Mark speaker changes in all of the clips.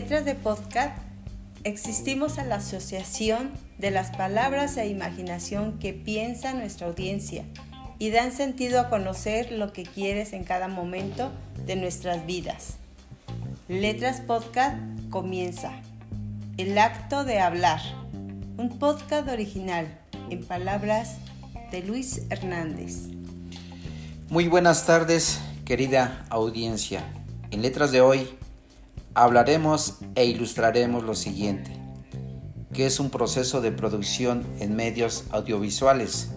Speaker 1: Letras de Podcast existimos a la asociación de las palabras e imaginación que piensa nuestra audiencia y dan sentido a conocer lo que quieres en cada momento de nuestras vidas. Letras Podcast comienza. El acto de hablar. Un podcast original en palabras de Luis Hernández.
Speaker 2: Muy buenas tardes, querida audiencia. En letras de hoy hablaremos e ilustraremos lo siguiente, que es un proceso de producción en medios audiovisuales,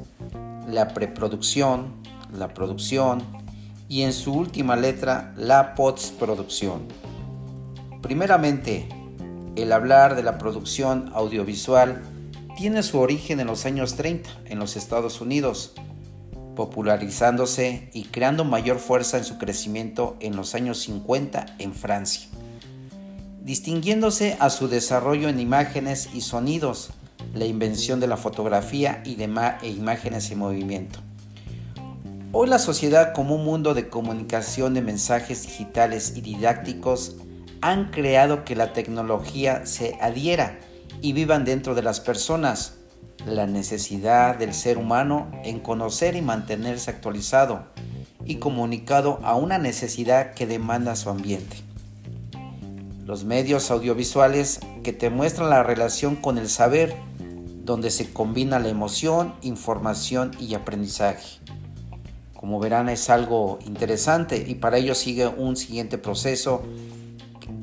Speaker 2: la preproducción, la producción y en su última letra la postproducción. Primeramente, el hablar de la producción audiovisual tiene su origen en los años 30 en los Estados Unidos, popularizándose y creando mayor fuerza en su crecimiento en los años 50 en Francia distinguiéndose a su desarrollo en imágenes y sonidos, la invención de la fotografía y de e imágenes en movimiento. Hoy la sociedad como un mundo de comunicación de mensajes digitales y didácticos han creado que la tecnología se adhiera y vivan dentro de las personas. La necesidad del ser humano en conocer y mantenerse actualizado y comunicado a una necesidad que demanda su ambiente los medios audiovisuales que te muestran la relación con el saber, donde se combina la emoción, información y aprendizaje. Como verán es algo interesante y para ello sigue un siguiente proceso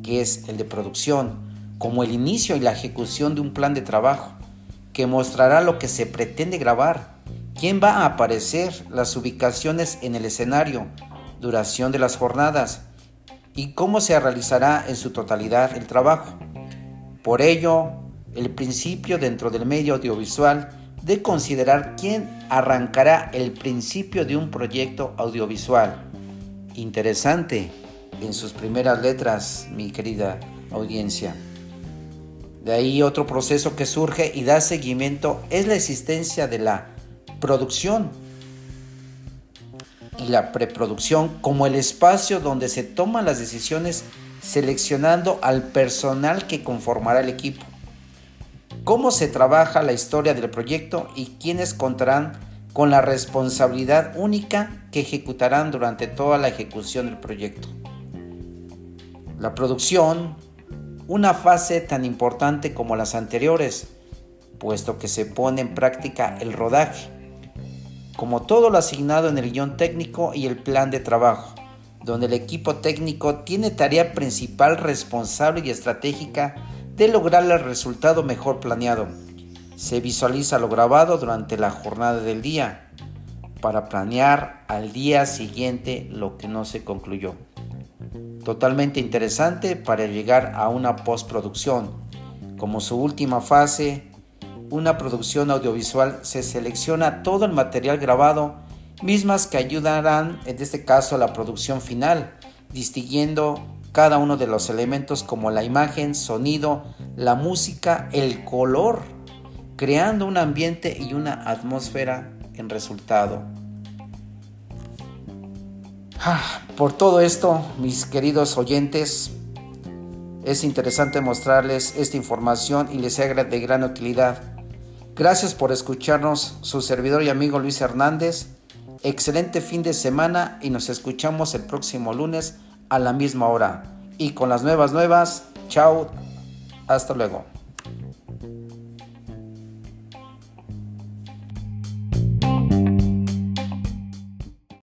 Speaker 2: que es el de producción, como el inicio y la ejecución de un plan de trabajo que mostrará lo que se pretende grabar, quién va a aparecer, las ubicaciones en el escenario, duración de las jornadas, y cómo se realizará en su totalidad el trabajo. Por ello, el principio dentro del medio audiovisual de considerar quién arrancará el principio de un proyecto audiovisual. Interesante en sus primeras letras, mi querida audiencia. De ahí otro proceso que surge y da seguimiento es la existencia de la producción y la preproducción como el espacio donde se toman las decisiones seleccionando al personal que conformará el equipo. Cómo se trabaja la historia del proyecto y quiénes contarán con la responsabilidad única que ejecutarán durante toda la ejecución del proyecto. La producción, una fase tan importante como las anteriores, puesto que se pone en práctica el rodaje como todo lo asignado en el guion técnico y el plan de trabajo, donde el equipo técnico tiene tarea principal, responsable y estratégica de lograr el resultado mejor planeado. Se visualiza lo grabado durante la jornada del día para planear al día siguiente lo que no se concluyó. Totalmente interesante para llegar a una postproducción. Como su última fase, una producción audiovisual se selecciona todo el material grabado, mismas que ayudarán en este caso a la producción final, distinguiendo cada uno de los elementos como la imagen, sonido, la música, el color, creando un ambiente y una atmósfera en resultado. Ah, por todo esto, mis queridos oyentes, es interesante mostrarles esta información y les sea de gran utilidad. Gracias por escucharnos, su servidor y amigo Luis Hernández. Excelente fin de semana y nos escuchamos el próximo lunes a la misma hora. Y con las nuevas nuevas, chao, hasta luego.